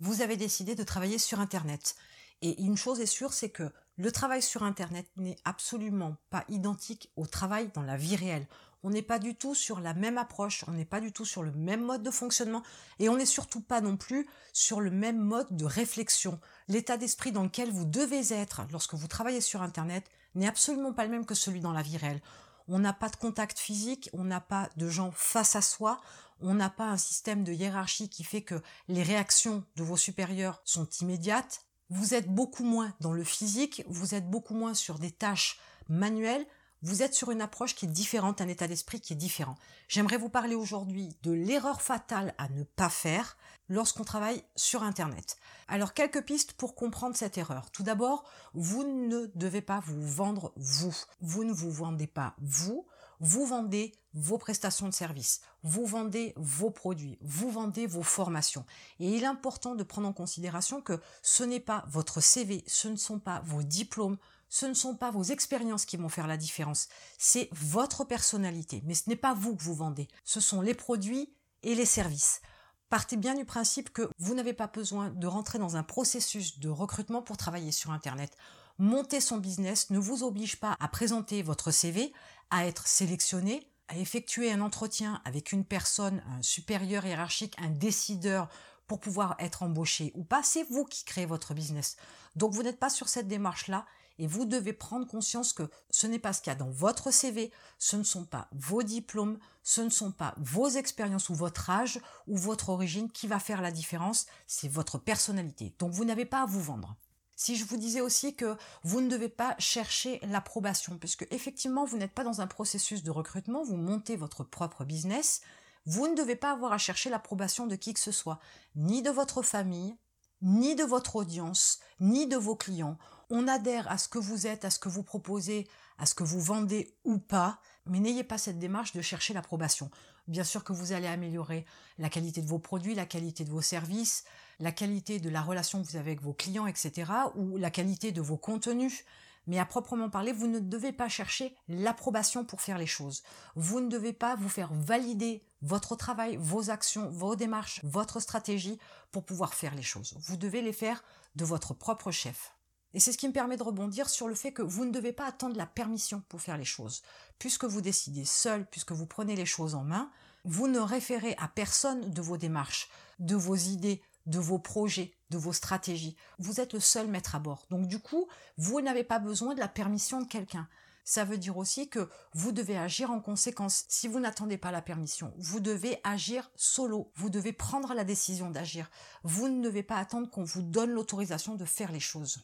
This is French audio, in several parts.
vous avez décidé de travailler sur Internet. Et une chose est sûre, c'est que le travail sur Internet n'est absolument pas identique au travail dans la vie réelle. On n'est pas du tout sur la même approche, on n'est pas du tout sur le même mode de fonctionnement et on n'est surtout pas non plus sur le même mode de réflexion. L'état d'esprit dans lequel vous devez être lorsque vous travaillez sur Internet n'est absolument pas le même que celui dans la vie réelle. On n'a pas de contact physique, on n'a pas de gens face à soi, on n'a pas un système de hiérarchie qui fait que les réactions de vos supérieurs sont immédiates. Vous êtes beaucoup moins dans le physique, vous êtes beaucoup moins sur des tâches manuelles, vous êtes sur une approche qui est différente, un état d'esprit qui est différent. J'aimerais vous parler aujourd'hui de l'erreur fatale à ne pas faire lorsqu'on travaille sur Internet. Alors quelques pistes pour comprendre cette erreur. Tout d'abord, vous ne devez pas vous vendre vous. Vous ne vous vendez pas vous, vous vendez vos prestations de services, vous vendez vos produits, vous vendez vos formations. Et il est important de prendre en considération que ce n'est pas votre CV, ce ne sont pas vos diplômes, ce ne sont pas vos expériences qui vont faire la différence, c'est votre personnalité. Mais ce n'est pas vous que vous vendez, ce sont les produits et les services. Partez bien du principe que vous n'avez pas besoin de rentrer dans un processus de recrutement pour travailler sur Internet. Monter son business ne vous oblige pas à présenter votre CV, à être sélectionné, à effectuer un entretien avec une personne, un supérieur hiérarchique, un décideur pour pouvoir être embauché ou pas. C'est vous qui créez votre business. Donc vous n'êtes pas sur cette démarche-là et vous devez prendre conscience que ce n'est pas ce qu'il y a dans votre CV, ce ne sont pas vos diplômes, ce ne sont pas vos expériences ou votre âge ou votre origine qui va faire la différence, c'est votre personnalité. Donc vous n'avez pas à vous vendre. Si je vous disais aussi que vous ne devez pas chercher l'approbation, puisque effectivement vous n'êtes pas dans un processus de recrutement, vous montez votre propre business, vous ne devez pas avoir à chercher l'approbation de qui que ce soit, ni de votre famille, ni de votre audience, ni de vos clients. On adhère à ce que vous êtes, à ce que vous proposez, à ce que vous vendez ou pas, mais n'ayez pas cette démarche de chercher l'approbation. Bien sûr que vous allez améliorer la qualité de vos produits, la qualité de vos services, la qualité de la relation que vous avez avec vos clients, etc., ou la qualité de vos contenus. Mais à proprement parler, vous ne devez pas chercher l'approbation pour faire les choses. Vous ne devez pas vous faire valider votre travail, vos actions, vos démarches, votre stratégie pour pouvoir faire les choses. Vous devez les faire de votre propre chef. Et c'est ce qui me permet de rebondir sur le fait que vous ne devez pas attendre la permission pour faire les choses. Puisque vous décidez seul, puisque vous prenez les choses en main, vous ne référez à personne de vos démarches, de vos idées, de vos projets, de vos stratégies. Vous êtes le seul maître à bord. Donc du coup, vous n'avez pas besoin de la permission de quelqu'un. Ça veut dire aussi que vous devez agir en conséquence. Si vous n'attendez pas la permission, vous devez agir solo. Vous devez prendre la décision d'agir. Vous ne devez pas attendre qu'on vous donne l'autorisation de faire les choses.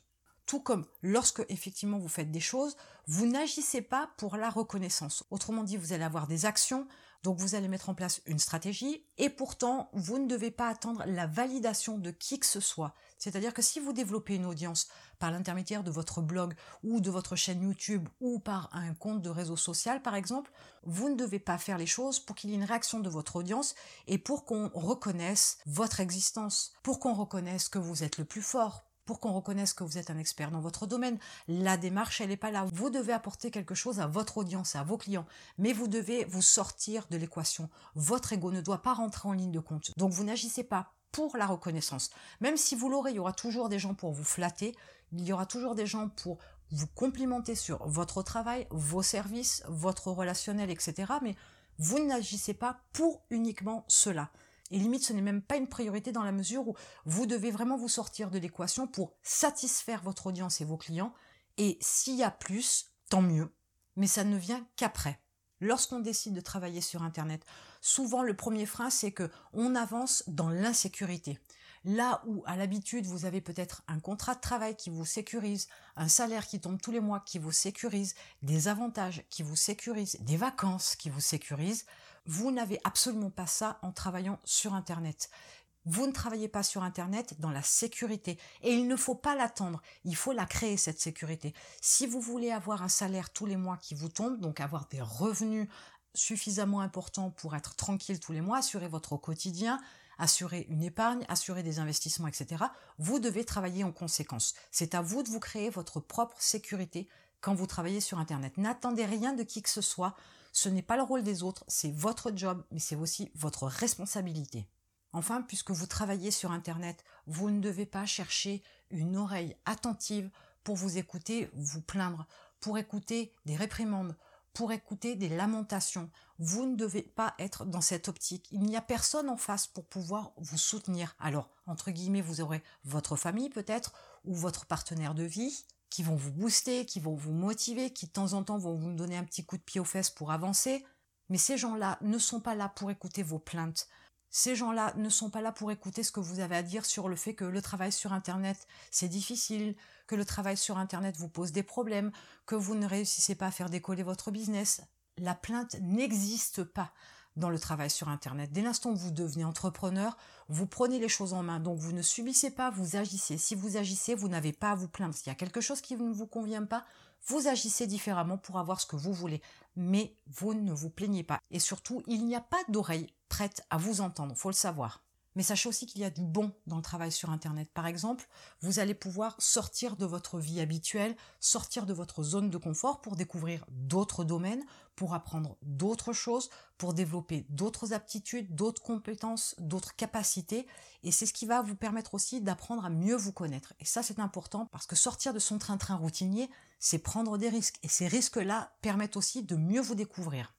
Tout comme lorsque effectivement vous faites des choses, vous n'agissez pas pour la reconnaissance. Autrement dit, vous allez avoir des actions, donc vous allez mettre en place une stratégie et pourtant vous ne devez pas attendre la validation de qui que ce soit. C'est-à-dire que si vous développez une audience par l'intermédiaire de votre blog ou de votre chaîne YouTube ou par un compte de réseau social par exemple, vous ne devez pas faire les choses pour qu'il y ait une réaction de votre audience et pour qu'on reconnaisse votre existence, pour qu'on reconnaisse que vous êtes le plus fort, pour qu'on reconnaisse que vous êtes un expert dans votre domaine. La démarche, elle n'est pas là. Vous devez apporter quelque chose à votre audience, à vos clients, mais vous devez vous sortir de l'équation. Votre ego ne doit pas rentrer en ligne de compte. Donc vous n'agissez pas pour la reconnaissance. Même si vous l'aurez, il y aura toujours des gens pour vous flatter, il y aura toujours des gens pour vous complimenter sur votre travail, vos services, votre relationnel, etc. Mais vous n'agissez pas pour uniquement cela. Et limite, ce n'est même pas une priorité dans la mesure où vous devez vraiment vous sortir de l'équation pour satisfaire votre audience et vos clients. Et s'il y a plus, tant mieux. Mais ça ne vient qu'après. Lorsqu'on décide de travailler sur Internet, souvent le premier frein, c'est que on avance dans l'insécurité. Là où à l'habitude vous avez peut-être un contrat de travail qui vous sécurise, un salaire qui tombe tous les mois qui vous sécurise, des avantages qui vous sécurisent, des vacances qui vous sécurisent, vous n'avez absolument pas ça en travaillant sur Internet. Vous ne travaillez pas sur Internet dans la sécurité et il ne faut pas l'attendre, il faut la créer cette sécurité. Si vous voulez avoir un salaire tous les mois qui vous tombe, donc avoir des revenus suffisamment importants pour être tranquille tous les mois, assurer votre quotidien, assurer une épargne, assurer des investissements, etc., vous devez travailler en conséquence. C'est à vous de vous créer votre propre sécurité quand vous travaillez sur Internet. N'attendez rien de qui que ce soit ce n'est pas le rôle des autres, c'est votre job, mais c'est aussi votre responsabilité. Enfin, puisque vous travaillez sur Internet, vous ne devez pas chercher une oreille attentive pour vous écouter, vous plaindre, pour écouter des réprimandes, pour écouter des lamentations. Vous ne devez pas être dans cette optique. Il n'y a personne en face pour pouvoir vous soutenir. Alors, entre guillemets, vous aurez votre famille peut-être, ou votre partenaire de vie, qui vont vous booster, qui vont vous motiver, qui de temps en temps vont vous donner un petit coup de pied aux fesses pour avancer. Mais ces gens-là ne sont pas là pour écouter vos plaintes. Ces gens-là ne sont pas là pour écouter ce que vous avez à dire sur le fait que le travail sur Internet, c'est difficile, que le travail sur Internet vous pose des problèmes, que vous ne réussissez pas à faire décoller votre business. La plainte n'existe pas dans le travail sur Internet. Dès l'instant où vous devenez entrepreneur, vous prenez les choses en main. Donc vous ne subissez pas, vous agissez. Si vous agissez, vous n'avez pas à vous plaindre. S'il y a quelque chose qui ne vous convient pas, vous agissez différemment pour avoir ce que vous voulez. Mais vous ne vous plaignez pas. Et surtout, il n'y a pas d'oreille prête à vous entendre, faut le savoir. Mais sachez aussi qu'il y a du bon dans le travail sur Internet. Par exemple, vous allez pouvoir sortir de votre vie habituelle, sortir de votre zone de confort pour découvrir d'autres domaines, pour apprendre d'autres choses, pour développer d'autres aptitudes, d'autres compétences, d'autres capacités. Et c'est ce qui va vous permettre aussi d'apprendre à mieux vous connaître. Et ça, c'est important parce que sortir de son train-train routinier, c'est prendre des risques. Et ces risques-là permettent aussi de mieux vous découvrir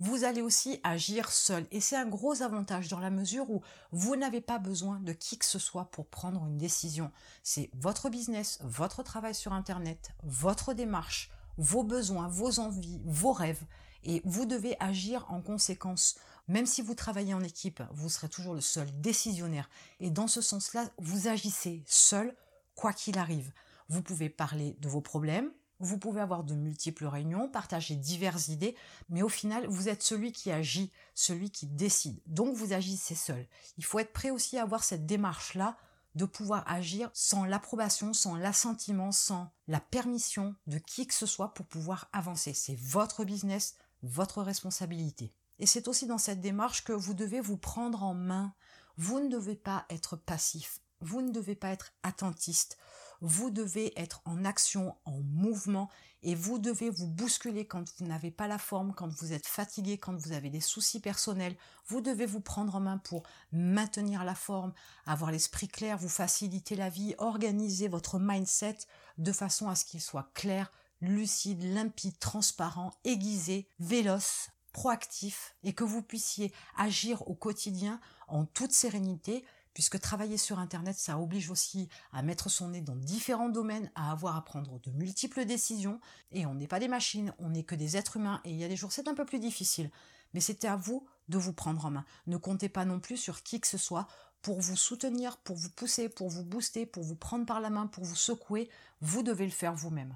vous allez aussi agir seul. Et c'est un gros avantage dans la mesure où vous n'avez pas besoin de qui que ce soit pour prendre une décision. C'est votre business, votre travail sur Internet, votre démarche, vos besoins, vos envies, vos rêves. Et vous devez agir en conséquence. Même si vous travaillez en équipe, vous serez toujours le seul décisionnaire. Et dans ce sens-là, vous agissez seul, quoi qu'il arrive. Vous pouvez parler de vos problèmes, vous pouvez avoir de multiples réunions, partager diverses idées, mais au final, vous êtes celui qui agit, celui qui décide. Donc vous agissez seul. Il faut être prêt aussi à avoir cette démarche-là de pouvoir agir sans l'approbation, sans l'assentiment, sans la permission de qui que ce soit pour pouvoir avancer. C'est votre business, votre responsabilité. Et c'est aussi dans cette démarche que vous devez vous prendre en main. Vous ne devez pas être passif. Vous ne devez pas être attentiste vous devez être en action, en mouvement, et vous devez vous bousculer quand vous n'avez pas la forme, quand vous êtes fatigué, quand vous avez des soucis personnels. Vous devez vous prendre en main pour maintenir la forme, avoir l'esprit clair, vous faciliter la vie, organiser votre mindset de façon à ce qu'il soit clair, lucide, limpide, transparent, aiguisé, véloce, proactif et que vous puissiez agir au quotidien en toute sérénité puisque travailler sur Internet, ça oblige aussi à mettre son nez dans différents domaines, à avoir à prendre de multiples décisions, et on n'est pas des machines, on n'est que des êtres humains, et il y a des jours c'est un peu plus difficile. Mais c'était à vous de vous prendre en main. Ne comptez pas non plus sur qui que ce soit pour vous soutenir, pour vous pousser, pour vous booster, pour vous prendre par la main, pour vous secouer. Vous devez le faire vous-même.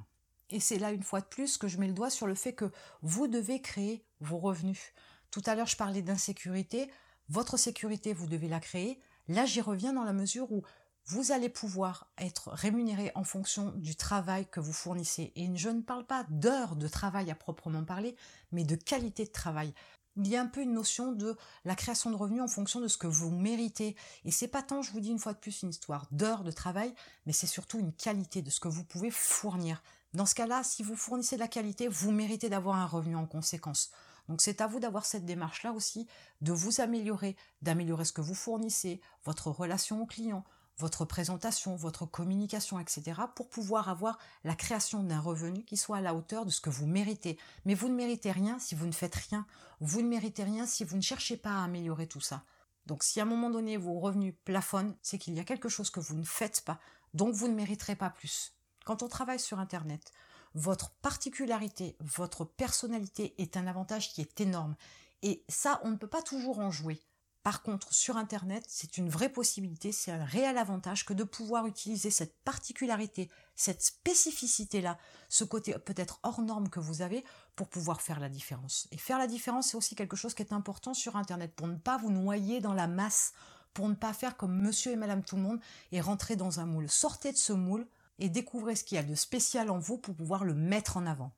Et c'est là une fois de plus que je mets le doigt sur le fait que vous devez créer vos revenus. Tout à l'heure, je parlais d'insécurité. Votre sécurité, vous devez la créer. Là, j'y reviens dans la mesure où vous allez pouvoir être rémunéré en fonction du travail que vous fournissez. Et je ne parle pas d'heures de travail à proprement parler, mais de qualité de travail. Il y a un peu une notion de la création de revenus en fonction de ce que vous méritez. Et c'est pas tant, je vous dis une fois de plus, une histoire d'heures de travail, mais c'est surtout une qualité de ce que vous pouvez fournir. Dans ce cas-là, si vous fournissez de la qualité, vous méritez d'avoir un revenu en conséquence. Donc c'est à vous d'avoir cette démarche-là aussi, de vous améliorer, d'améliorer ce que vous fournissez, votre relation au client, votre présentation, votre communication, etc., pour pouvoir avoir la création d'un revenu qui soit à la hauteur de ce que vous méritez. Mais vous ne méritez rien si vous ne faites rien. Vous ne méritez rien si vous ne cherchez pas à améliorer tout ça. Donc si à un moment donné vos revenus plafonnent, c'est qu'il y a quelque chose que vous ne faites pas, donc vous ne mériterez pas plus. Quand on travaille sur Internet, votre particularité, votre personnalité est un avantage qui est énorme. Et ça, on ne peut pas toujours en jouer. Par contre, sur Internet, c'est une vraie possibilité, c'est un réel avantage que de pouvoir utiliser cette particularité, cette spécificité-là, ce côté peut-être hors norme que vous avez pour pouvoir faire la différence. Et faire la différence, c'est aussi quelque chose qui est important sur Internet pour ne pas vous noyer dans la masse, pour ne pas faire comme monsieur et madame tout le monde et rentrer dans un moule. Sortez de ce moule, et découvrez ce qu'il y a de spécial en vous pour pouvoir le mettre en avant.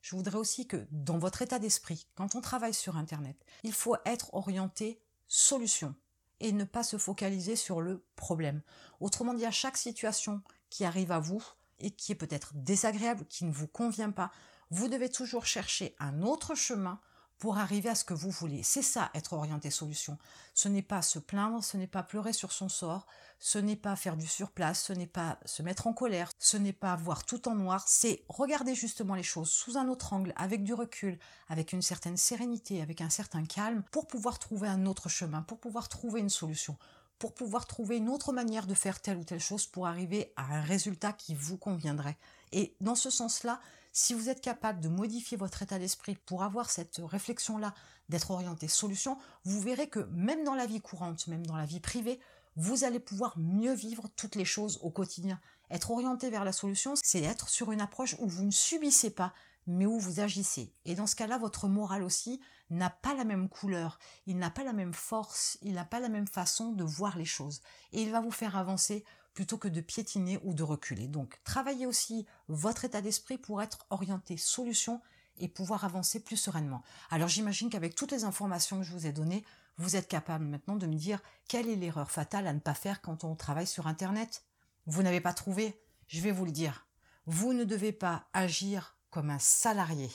Je voudrais aussi que dans votre état d'esprit, quand on travaille sur Internet, il faut être orienté solution et ne pas se focaliser sur le problème. Autrement dit, à chaque situation qui arrive à vous et qui est peut-être désagréable, qui ne vous convient pas, vous devez toujours chercher un autre chemin pour arriver à ce que vous voulez. C'est ça, être orienté solution. Ce n'est pas se plaindre, ce n'est pas pleurer sur son sort, ce n'est pas faire du surplace, ce n'est pas se mettre en colère, ce n'est pas voir tout en noir, c'est regarder justement les choses sous un autre angle, avec du recul, avec une certaine sérénité, avec un certain calme, pour pouvoir trouver un autre chemin, pour pouvoir trouver une solution, pour pouvoir trouver une autre manière de faire telle ou telle chose pour arriver à un résultat qui vous conviendrait. Et dans ce sens-là, si vous êtes capable de modifier votre état d'esprit pour avoir cette réflexion-là, d'être orienté solution, vous verrez que même dans la vie courante, même dans la vie privée, vous allez pouvoir mieux vivre toutes les choses au quotidien. Être orienté vers la solution, c'est être sur une approche où vous ne subissez pas, mais où vous agissez. Et dans ce cas-là, votre moral aussi n'a pas la même couleur, il n'a pas la même force, il n'a pas la même façon de voir les choses. Et il va vous faire avancer plutôt que de piétiner ou de reculer. Donc, travaillez aussi votre état d'esprit pour être orienté solution et pouvoir avancer plus sereinement. Alors, j'imagine qu'avec toutes les informations que je vous ai données, vous êtes capable maintenant de me dire quelle est l'erreur fatale à ne pas faire quand on travaille sur Internet. Vous n'avez pas trouvé Je vais vous le dire. Vous ne devez pas agir comme un salarié.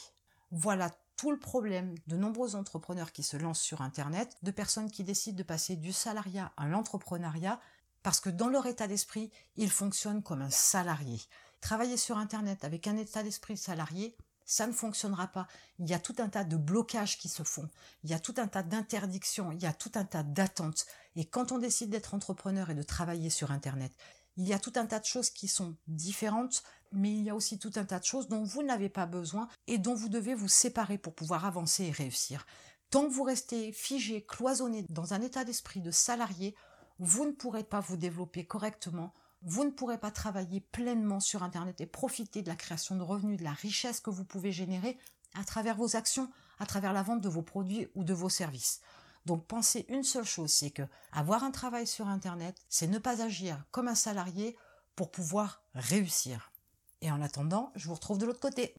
Voilà tout le problème de nombreux entrepreneurs qui se lancent sur Internet, de personnes qui décident de passer du salariat à l'entrepreneuriat, parce que dans leur état d'esprit, ils fonctionnent comme un salarié. Travailler sur Internet avec un état d'esprit salarié, ça ne fonctionnera pas. Il y a tout un tas de blocages qui se font, il y a tout un tas d'interdictions, il y a tout un tas d'attentes. Et quand on décide d'être entrepreneur et de travailler sur Internet, il y a tout un tas de choses qui sont différentes, mais il y a aussi tout un tas de choses dont vous n'avez pas besoin et dont vous devez vous séparer pour pouvoir avancer et réussir. Tant que vous restez figé, cloisonné dans un état d'esprit de salarié, vous ne pourrez pas vous développer correctement, vous ne pourrez pas travailler pleinement sur Internet et profiter de la création de revenus, de la richesse que vous pouvez générer à travers vos actions, à travers la vente de vos produits ou de vos services. Donc pensez une seule chose, c'est que avoir un travail sur Internet, c'est ne pas agir comme un salarié pour pouvoir réussir. Et en attendant, je vous retrouve de l'autre côté.